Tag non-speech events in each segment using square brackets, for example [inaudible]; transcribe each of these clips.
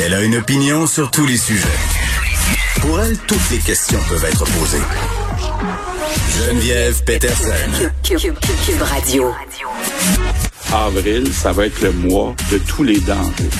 Elle a une opinion sur tous les sujets. Pour elle, toutes les questions peuvent être posées. Geneviève Peterson. Cube, Cube- Cube Radio. avril, ça va être le mois de tous les dangers.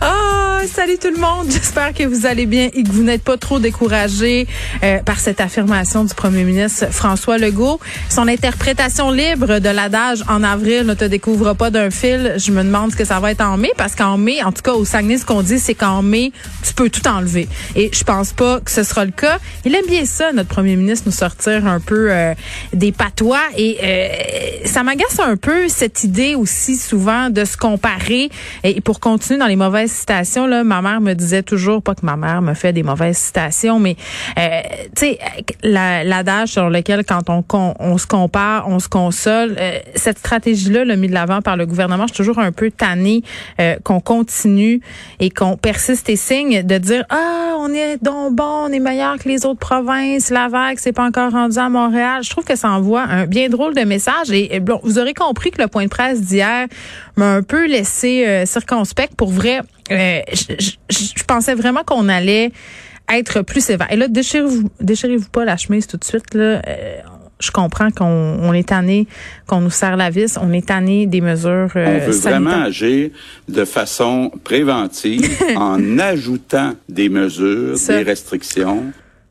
Ah, salut tout le monde. J'espère que vous allez bien et que vous n'êtes pas trop découragés euh, par cette affirmation du premier ministre François Legault. Son interprétation libre de l'adage en avril ne te découvre pas d'un fil. Je me demande ce que ça va être en mai parce qu'en mai, en tout cas au Saguenay, ce qu'on dit, c'est qu'en mai, tu peux tout enlever. Et je pense pas que ce sera le cas. Il aime bien ça, notre premier ministre, nous sortir un peu euh, des patois et euh, ça m'agace un peu cette idée aussi souvent de se comparer et pour continuer dans les mauvaises citations ma mère me disait toujours pas que ma mère me fait des mauvaises citations mais euh, tu sais la- l'adage sur lequel quand on, on se compare on se console euh, cette stratégie là le mis de l'avant par le gouvernement je suis toujours un peu tannée euh, qu'on continue et qu'on persiste et signe de dire ah on est donc bon on est meilleur que les autres provinces la vague c'est pas encore rendu à Montréal je trouve que ça envoie un bien drôle de message et, et bon, vous aurez compris que le point de presse d'hier m'a un peu laissé euh, circonspect pour vrai euh, je, je- je pensais vraiment qu'on allait être plus sévère. Et là, déchirez-vous, déchirez-vous pas la chemise tout de suite. Là. Euh, je comprends qu'on on est tanné, qu'on nous serre la vis, on est tanné des mesures On euh, veut sanitaires. vraiment agir de façon préventive [laughs] en ajoutant des mesures, Ça. des restrictions.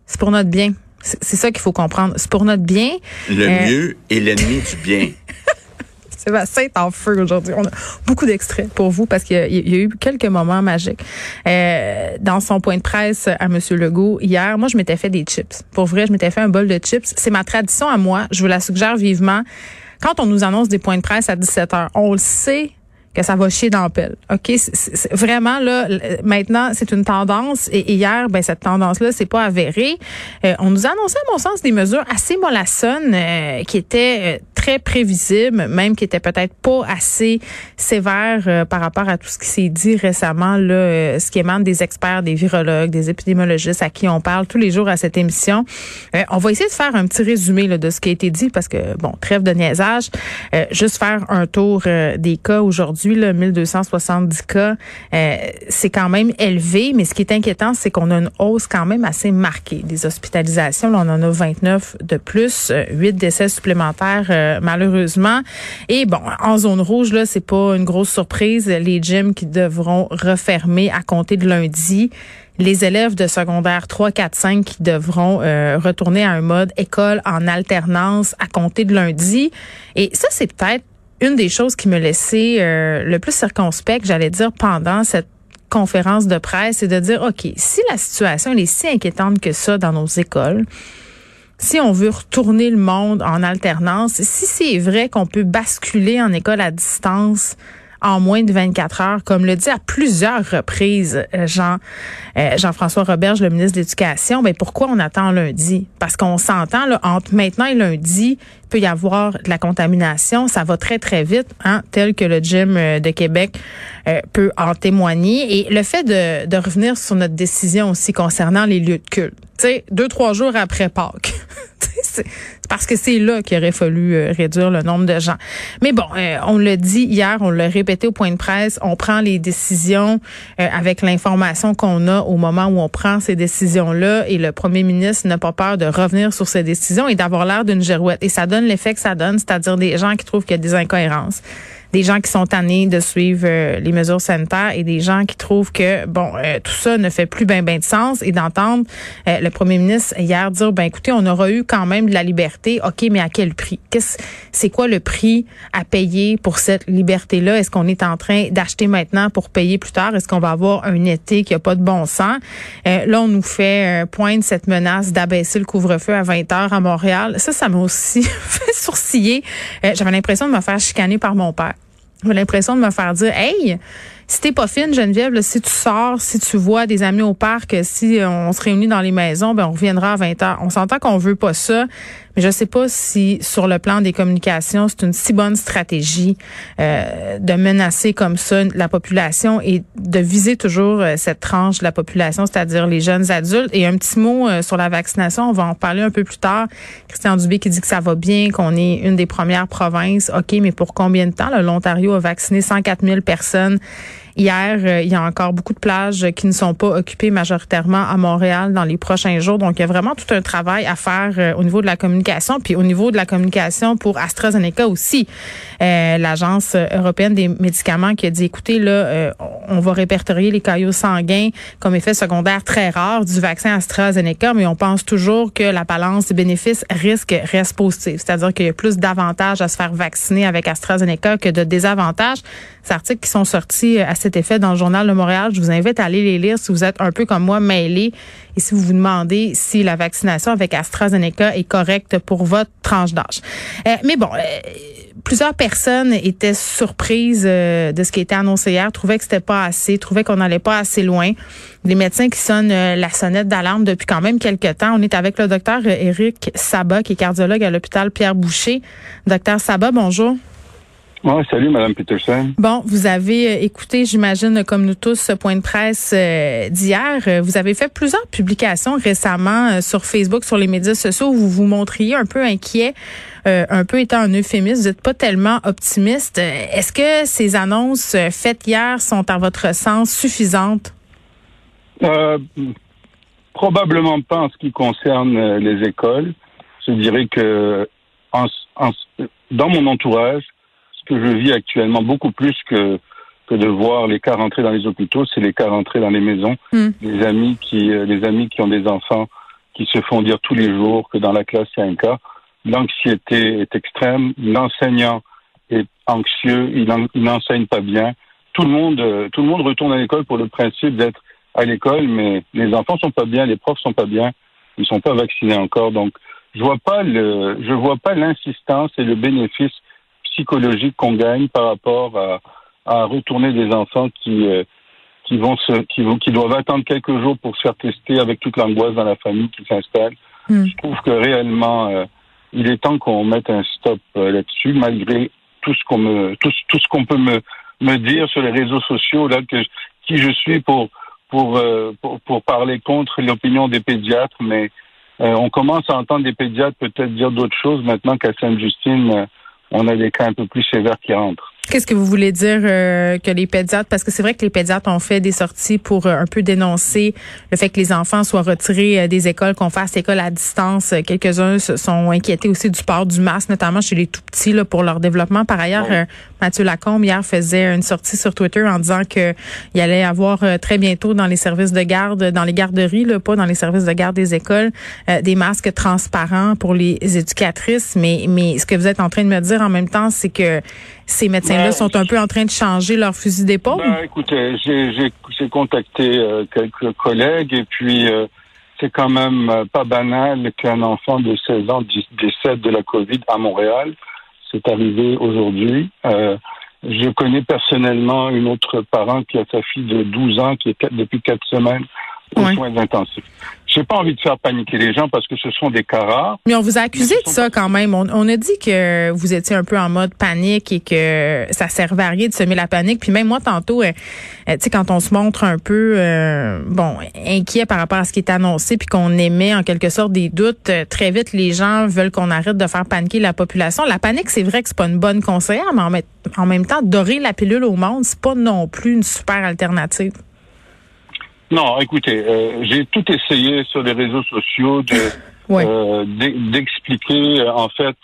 C'est pour notre bien. C'est c'est ça qu'il faut comprendre. C'est pour notre bien. Le Euh, mieux est l'ennemi du bien. Sébastien est en feu aujourd'hui. On a beaucoup d'extraits pour vous parce qu'il y, a- eu quelques moments magiques. Euh, dans son point de presse à M. Legault hier, moi, je m'étais fait des chips. Pour vrai, je m'étais fait un bol de chips. C'est ma tradition à moi. Je vous la suggère vivement. Quand on nous annonce des points de presse à 17 heures, on le sait que ça va chier dans la pelle. OK, vraiment là maintenant, c'est une tendance et hier ben cette tendance-là c'est pas avérée. Euh, on nous a annoncé à mon sens des mesures assez mollassonnes euh, qui étaient euh, très prévisibles, même qui étaient peut-être pas assez sévères euh, par rapport à tout ce qui s'est dit récemment là, euh, ce qui émane des experts, des virologues, des épidémiologistes à qui on parle tous les jours à cette émission. Euh, on va essayer de faire un petit résumé là, de ce qui a été dit parce que bon, trêve de niaisage, Euh, juste faire un tour euh, des cas aujourd'hui là, 1270 cas, c'est quand même élevé, mais ce qui est inquiétant, c'est qu'on a une hausse quand même assez marquée des hospitalisations. Là, on en a 29 de plus, euh, 8 décès supplémentaires malheureusement. Et bon, en zone rouge, là, c'est pas une grosse surprise. Les gyms qui devront refermer à compter de lundi les élèves de secondaire 3, 4, 5 qui devront euh, retourner à un mode école en alternance à compter de lundi. Et ça, c'est peut-être une des choses qui me laissait euh, le plus circonspect, j'allais dire, pendant cette conférence de presse, c'est de dire, OK, si la situation est si inquiétante que ça dans nos écoles, si on veut retourner le monde en alternance, si c'est vrai qu'on peut basculer en école à distance en moins de 24 heures, comme le dit à plusieurs reprises euh, Jean euh, Jean-François Roberge, le ministre de l'Éducation, ben pourquoi on attend lundi? Parce qu'on s'entend là entre maintenant et lundi, il peut y avoir de la contamination, ça va très très vite, hein, tel que le gym euh, de Québec euh, peut en témoigner. Et le fait de, de revenir sur notre décision aussi concernant les lieux de culte, tu sais, deux trois jours après Pâques. [laughs] C'est parce que c'est là qu'il aurait fallu euh, réduire le nombre de gens. Mais bon, euh, on l'a dit hier, on l'a répété au point de presse, on prend les décisions euh, avec l'information qu'on a au moment où on prend ces décisions-là et le premier ministre n'a pas peur de revenir sur ces décisions et d'avoir l'air d'une girouette. Et ça donne l'effet que ça donne, c'est-à-dire des gens qui trouvent qu'il y a des incohérences des gens qui sont tannés de suivre les mesures sanitaires et des gens qui trouvent que, bon, tout ça ne fait plus ben ben de sens et d'entendre le premier ministre hier dire, ben écoutez, on aura eu quand même de la liberté, OK, mais à quel prix? Qu'est-ce, c'est quoi le prix à payer pour cette liberté-là? Est-ce qu'on est en train d'acheter maintenant pour payer plus tard? Est-ce qu'on va avoir un été qui a pas de bon sens? Euh, là, on nous fait euh, pointe cette menace d'abaisser le couvre-feu à 20 heures à Montréal. Ça, ça m'a aussi [laughs] fait sourciller. Euh, j'avais l'impression de me faire chicaner par mon père. J'avais l'impression de me faire dire, hey, si t'es pas fine, Geneviève, si tu sors, si tu vois des amis au parc, si on se réunit dans les maisons, ben on reviendra à 20 heures. On s'entend qu'on veut pas ça, mais je sais pas si sur le plan des communications, c'est une si bonne stratégie euh, de menacer comme ça la population et de viser toujours euh, cette tranche de la population, c'est-à-dire les jeunes adultes. Et un petit mot euh, sur la vaccination, on va en parler un peu plus tard. Christian Dubé qui dit que ça va bien, qu'on est une des premières provinces. OK, mais pour combien de temps? L'Ontario a vacciné 104 000 personnes? Hier, euh, il y a encore beaucoup de plages qui ne sont pas occupées majoritairement à Montréal dans les prochains jours. Donc, il y a vraiment tout un travail à faire euh, au niveau de la communication, puis au niveau de la communication pour AstraZeneca aussi. Euh, L'Agence européenne des médicaments qui a dit, écoutez, là, on va répertorier les caillots sanguins comme effet secondaire très rare du vaccin AstraZeneca, mais on pense toujours que la balance des bénéfices risque reste positive. C'est-à-dire qu'il y a plus d'avantages à se faire vacciner avec AstraZeneca que de désavantages. Ces articles qui sont sortis à cet effet dans le journal de Montréal. Je vous invite à aller les lire si vous êtes un peu comme moi mêlé et si vous vous demandez si la vaccination avec AstraZeneca est correcte pour votre tranche d'âge. Euh, mais bon, euh, plusieurs personnes étaient surprises euh, de ce qui était annoncé hier, trouvaient que c'était pas assez, trouvaient qu'on n'allait pas assez loin. Les médecins qui sonnent la sonnette d'alarme depuis quand même quelques temps. On est avec le docteur Éric Sabat, qui est cardiologue à l'hôpital Pierre Boucher. Docteur Sabat, bonjour. Oui, salut, Madame Peterson. Bon, vous avez euh, écouté, j'imagine, comme nous tous, ce point de presse euh, d'hier. Euh, vous avez fait plusieurs publications récemment sur Facebook, sur les médias sociaux, où vous vous montriez un peu inquiet, un peu étant un euphémisme. Vous n'êtes pas tellement optimiste. Est-ce que ces annonces faites hier sont, à votre sens, suffisantes? probablement pas en ce qui concerne les écoles. Je dirais que en, dans mon entourage, que je vis actuellement beaucoup plus que que de voir les cas rentrer dans les hôpitaux, c'est les cas rentrer dans les maisons. Les amis qui euh, les amis qui ont des enfants qui se font dire tous les jours que dans la classe il y a un cas. L'anxiété est extrême, l'enseignant est anxieux, il, n'enseigne pas bien. Tout le monde euh, tout le monde retourne à l'école pour le principe d'être à l'école, mais les enfants sont pas bien, les profs sont pas bien, ils sont pas vaccinés encore. Donc je vois pas le je vois pas l'insistance et le bénéfice psychologique qu'on gagne par rapport à, à, retourner des enfants qui euh, qui vont se qui vont qui doivent attendre quelques jours pour se faire tester avec toute l'angoisse dans la famille qui s'installe. Hmm. Je trouve que réellement euh, il est temps qu'on mette un stop euh, là-dessus malgré tout ce qu'on me tout, tout ce qu'on peut me me dire sur les réseaux sociaux là que qui je suis pour pour pour, pour parler contre l'opinion des pédiatres mais on commence à entendre des pédiatres peut-être dire d'autres choses maintenant qu'à Sainte-Justine on a des cas un peu plus sévères qui rentrent. Qu'est-ce que vous voulez dire euh, que les pédiatres, parce que c'est vrai que les pédiatres ont fait des sorties pour euh, un peu dénoncer le fait que les enfants soient retirés euh, des écoles, qu'on fasse école à distance. Quelques-uns se sont inquiétés aussi du port du masque, notamment chez les tout petits là, pour leur développement. Par ailleurs, Mathieu Lacombe hier faisait une sortie sur Twitter en disant que il allait avoir très bientôt dans les services de garde, dans les garderies, là, pas dans les services de garde des écoles, des masques transparents pour les éducatrices. Mais, mais ce que vous êtes en train de me dire en même temps, c'est que ces médecins-là ben, sont un peu en train de changer leur fusil d'épaule? Ben, écoutez, j'ai contacté euh, quelques collègues et puis euh, c'est quand même euh, pas banal qu'un enfant de 16 ans décède de la COVID à Montréal. C'est arrivé aujourd'hui. je connais personnellement une autre parent qui a sa fille de 12 ans qui est depuis quatre semaines aux soins intensifs. J'ai pas envie de faire paniquer les gens parce que ce sont des cas rares. Mais on vous a accusé de ça quand même. On, a dit que vous étiez un peu en mode panique et que ça servait à rien de semer la panique. Puis même moi tantôt, euh, euh, tu sais, quand on se montre un peu euh, bon inquiet par rapport à ce qui est annoncé, puis qu'on émet en quelque sorte des doutes, très vite les gens veulent qu'on arrête de faire paniquer la population. La panique, c'est vrai que c'est pas une bonne conseillère, mais en, en même temps, dorer la pilule au monde, c'est pas non plus une super alternative. Non, écoutez, euh, j'ai tout essayé sur les réseaux sociaux de [laughs] euh, d'expliquer euh, en fait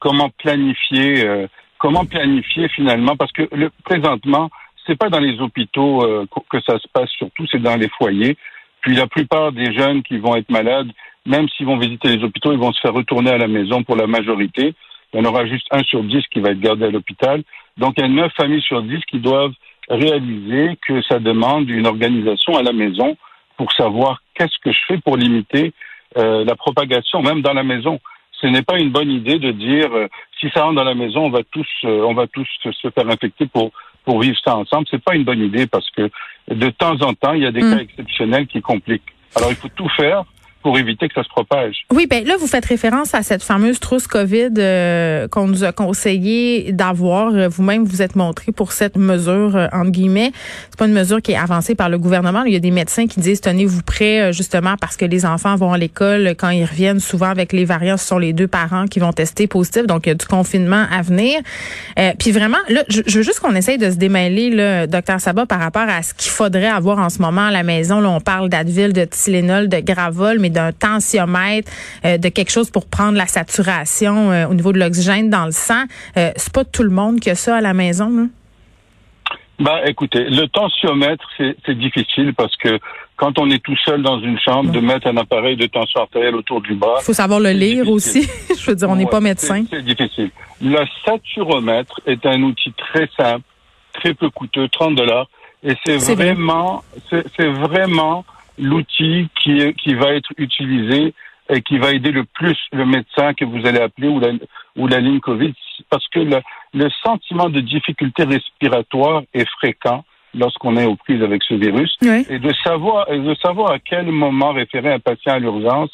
comment planifier comment planifier finalement, parce que le, présentement, c'est pas dans les hôpitaux euh, que ça se passe surtout, c'est dans les foyers. Puis la plupart des jeunes qui vont être malades, même s'ils vont visiter les hôpitaux, ils vont se faire retourner à la maison pour la majorité. Il y en aura juste un sur dix qui va être gardé à l'hôpital. Donc il y a neuf familles sur dix qui doivent réaliser que ça demande une organisation à la maison pour savoir qu'est-ce que je fais pour limiter euh, la propagation, même dans la maison. Ce n'est pas une bonne idée de dire euh, si ça rentre dans la maison, on va tous, euh, on va tous se faire infecter pour pour vivre ça ensemble. C'est pas une bonne idée parce que de temps en temps, il y a des mm. cas exceptionnels qui compliquent. Alors il faut tout faire pour éviter que ça se propage. Oui, ben là, vous faites référence à cette fameuse trousse COVID euh, qu'on nous a conseillé d'avoir. Euh, vous-même, vous êtes montré pour cette mesure, euh, entre guillemets. C'est pas une mesure qui est avancée par le gouvernement. Il y a des médecins qui disent, tenez-vous prêts, justement, parce que les enfants vont à l'école. Quand ils reviennent, souvent avec les variants, ce sont les deux parents qui vont tester positif. Donc, il y a du confinement à venir. puis vraiment, là, je, veux juste qu'on essaye de se démêler, là, docteur Sabat, par rapport à ce qu'il faudrait avoir en ce moment à la maison. Là, on parle d'Advil, de Tylenol, de Gravol, mais d'un tensiomètre, euh, de quelque chose pour prendre la saturation euh, au niveau de l'oxygène dans le sang. Euh, c'est pas tout le monde qui a ça à la maison. Là? Ben, écoutez, le tensiomètre, c'est difficile parce que quand on est tout seul dans une chambre, de mettre un appareil de tension artérielle autour du bras. Il faut savoir le lire aussi. [laughs] Je veux dire, on n'est pas médecin. C'est difficile. Le saturomètre est un outil très simple, très peu coûteux, 30 dollars. Et c'est vraiment, c'est vraiment l'outil qui, qui va être utilisé et qui va aider le plus le médecin que vous allez appeler ou la, ou la ligne COVID, parce que le, le sentiment de difficulté respiratoire est fréquent lorsqu'on est aux prises avec ce virus. Et de savoir, et de savoir à quel moment référer un patient à l'urgence,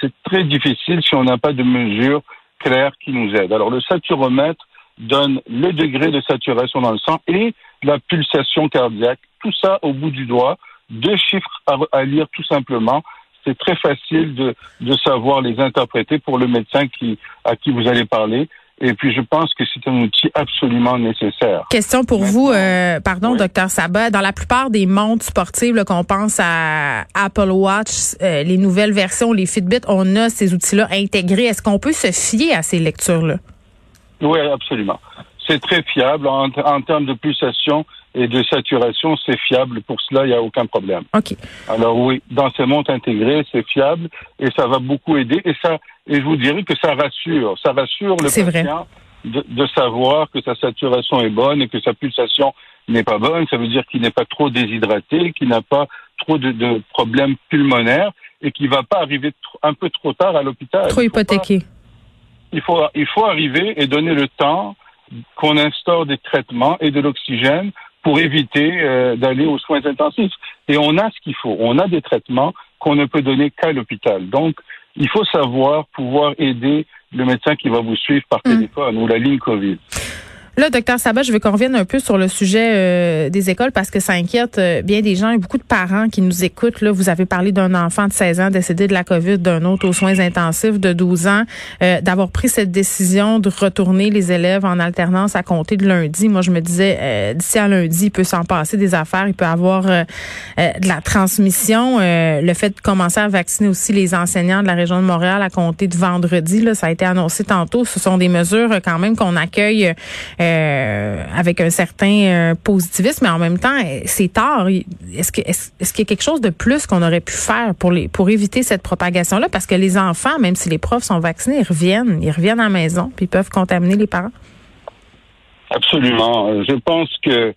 c'est très difficile si on n'a pas de mesures claires qui nous aident. Alors le saturomètre donne le degré de saturation dans le sang et la pulsation cardiaque, tout ça au bout du doigt deux chiffres à, lire tout simplement. C'est très facile de, de savoir les interpréter pour le médecin qui, à qui vous allez parler. Et puis, je pense que c'est un outil absolument nécessaire. Question pour vous, euh, pardon, docteur Sabat. Dans la plupart des montres sportives, qu'on pense à Apple Watch, euh, les nouvelles versions, les Fitbit, on a ces outils-là intégrés. Est-ce qu'on peut se fier à ces lectures-là? Oui, absolument. C'est très fiable en, en termes de pulsation et de saturation, c'est fiable. Pour cela, il n'y a aucun problème. OK. Alors oui, dans ces montres intégrées, c'est fiable et ça va beaucoup aider. Et ça, et je vous dirais que ça rassure. Ça rassure le patient de, de, savoir que sa saturation est bonne et que sa pulsation n'est pas bonne. Ça veut dire qu'il n'est pas trop déshydraté, qu'il n'a pas trop de, de, problèmes pulmonaires et qu'il va pas arriver un peu trop tard à l'hôpital. Trop hypothéqué. Il faut, il faut arriver et donner le temps qu'on instaure des traitements et de l'oxygène pour éviter euh, d'aller aux soins intensifs. Et on a ce qu'il faut. On a des traitements qu'on ne peut donner qu'à l'hôpital. Donc, il faut savoir pouvoir aider le médecin qui va vous suivre par mmh. téléphone ou la ligne COVID. Là, docteur Sabat, je veux qu'on revienne un peu sur le sujet euh, des écoles parce que ça inquiète euh, bien des gens. A beaucoup de parents qui nous écoutent. Là, vous avez parlé d'un enfant de 16 ans décédé de la COVID, d'un autre aux soins intensifs de 12 ans, euh, d'avoir pris cette décision de retourner les élèves en alternance à compter de lundi. Moi, je me disais, d'ici à lundi, il peut s'en passer des affaires, il peut avoir de la transmission. le fait de commencer à vacciner aussi les enseignants de la région de Montréal à compter de vendredi, là, ça a été annoncé tantôt. Ce sont des mesures quand même qu'on accueille euh, avec un certain euh, positivisme, mais en même temps, c'est tard. Est-ce qu'il y a quelque chose de plus qu'on aurait pu faire pour pour éviter cette propagation-là? Parce que les enfants, même si les profs sont vaccinés, ils reviennent, ils reviennent à la maison, puis ils peuvent contaminer les parents. Absolument. Euh, je pense que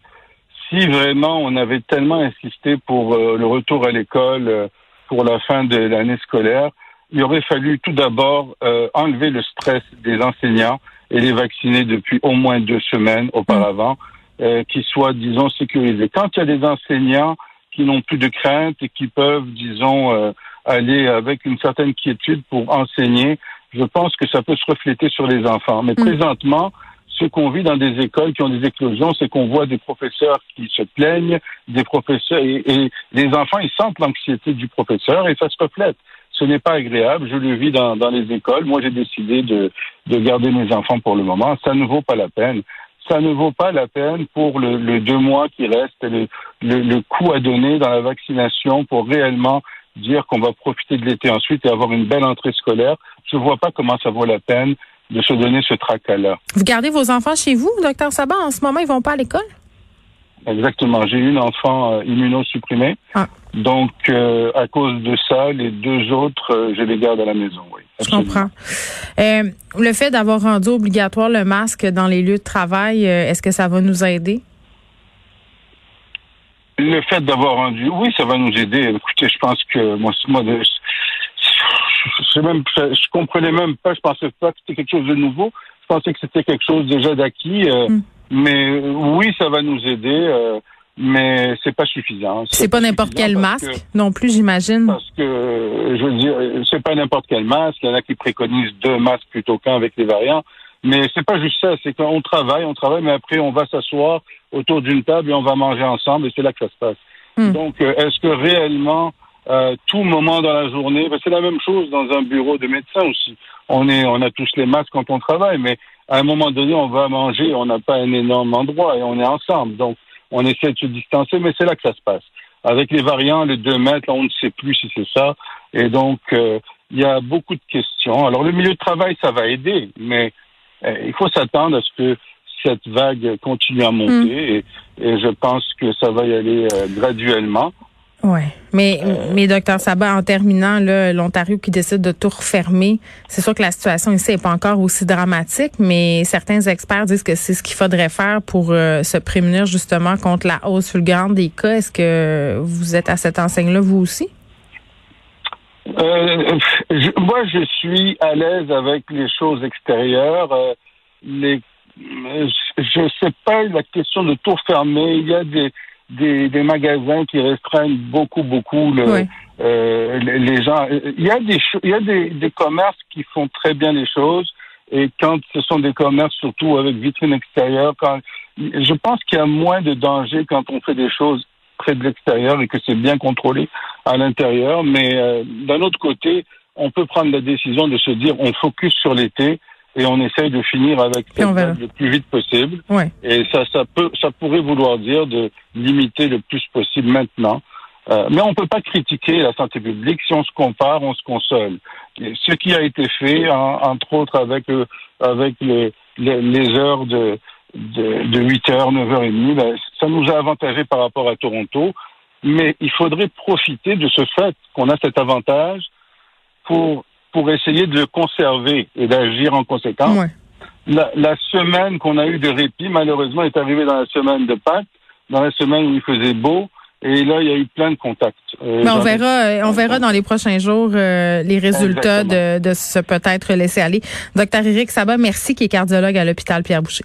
si vraiment on avait tellement insisté pour le retour à l'école pour la fin de l'année scolaire, il aurait fallu tout d'abord enlever le stress des enseignants et les vacciner depuis au moins deux semaines auparavant, euh, qu'ils soient, disons, sécurisés. Quand il y a des enseignants qui n'ont plus de crainte et qui peuvent, disons, euh, aller avec une certaine quiétude pour enseigner, je pense que ça peut se refléter sur les enfants. Mais mm. présentement, ce qu'on vit dans des écoles qui ont des éclosions, c'est qu'on voit des professeurs qui se plaignent, des professeurs et, et les enfants ils sentent l'anxiété du professeur et ça se reflète ce n'est pas agréable. Je le vis dans, les écoles. Moi, j'ai décidé de, de garder mes enfants pour le moment. Ça ne vaut pas la peine. Ça ne vaut pas la peine pour le, le deux mois qui reste, le, le, le coût à donner dans la vaccination pour réellement dire qu'on va profiter de l'été ensuite et avoir une belle entrée scolaire. Je ne vois pas comment ça vaut la peine de se donner ce tracas-là. Vous gardez vos enfants chez vous, docteur Sabat? En ce moment, ils vont pas à l'école? Exactement. J'ai une enfant euh, immunosupprimée. Ah. Donc, euh, à cause de ça, les deux autres, euh, je les garde à la maison. Oui, je comprends. Euh, le fait d'avoir rendu obligatoire le masque dans les lieux de travail, est-ce que ça va nous aider? Le fait d'avoir rendu, oui, ça va nous aider. Écoutez, je pense que moi, moi je, je, même, je comprenais même pas, je pensais pas que c'était quelque chose de nouveau. Je pensais que c'était quelque chose déjà d'acquis. Mm. Mais oui, ça va nous aider mais c'est pas suffisant. C'est pas, n'importe quel masque non plus, j'imagine. Parce que je veux dire, c'est pas n'importe quel masque. Il y en a qui préconisent deux masques plutôt qu'un avec les variants. Mais c'est pas juste ça, c'est qu'on travaille, on travaille, mais après on va s'asseoir autour d'une table et on va manger ensemble et c'est là que ça se passe. Hmm. Donc, euh, est-ce que réellement euh, tout moment dans la journée, ben, c'est la même chose dans un bureau de médecin aussi. On est, on a tous les masques quand on travaille, mais à un moment donné, on va manger, on n'a pas un énorme endroit et on est ensemble. Donc, on essaie de se distancer, mais c'est là que ça se passe. Avec les variants, les deux mètres, on ne sait plus si c'est ça. Et donc, euh, il y a beaucoup de questions. Alors, le milieu de travail, ça va aider, mais euh, il faut s'attendre à ce que cette vague continue à monter mm. et, et, je pense que ça va y aller euh, graduellement. Oui, mais, euh, mais docteur Sabat, en terminant, l'Ontario qui décide de tout refermer, c'est sûr que la situation ici n'est pas encore aussi dramatique, mais certains experts disent que c'est ce qu'il faudrait faire pour euh, se prémunir justement contre la hausse fulgurante des cas. Est-ce que vous êtes à cette enseigne-là, vous aussi? Euh, moi, je suis à l'aise avec les choses extérieures. les, je sais pas la question de tout fermer. Il y a des des, des magasins qui restreignent beaucoup, beaucoup le, euh, les gens. Il y a des il y a des, des commerces qui font très bien les choses. Et quand ce sont des commerces, surtout avec vitrine extérieure, quand je pense qu'il y a moins de danger quand on fait des choses près de l'extérieur et que c'est bien contrôlé à l'intérieur. Mais euh, d'un autre côté, on peut prendre la décision de se dire on focus sur l'été et on essaye de finir avec cette le plus vite possible. Et ça, ça peut, ça pourrait vouloir dire de limiter le plus possible maintenant. Euh, mais on ne peut pas critiquer la santé publique. Si on se compare, on se console. ce qui a été fait, entre autres avec euh, avec les, les, heures de, de, de 8 heures, 9 heures et demie, ben, ça nous a avantagé par rapport à Toronto. Mais il faudrait profiter de ce fait qu'on a cet avantage pour pour essayer de le conserver et d'agir en conséquence. La, la, semaine qu'on a eu de répit, malheureusement, est arrivée dans la semaine de Pâques, dans la semaine où il faisait beau. Et là, il y a eu plein de contacts. Euh, Mais on verra, euh, on verra dans les prochains jours euh, les résultats de, de ce peut-être laisser aller. Docteur Éric Sabat, merci, qui est cardiologue à l'hôpital Pierre Boucher.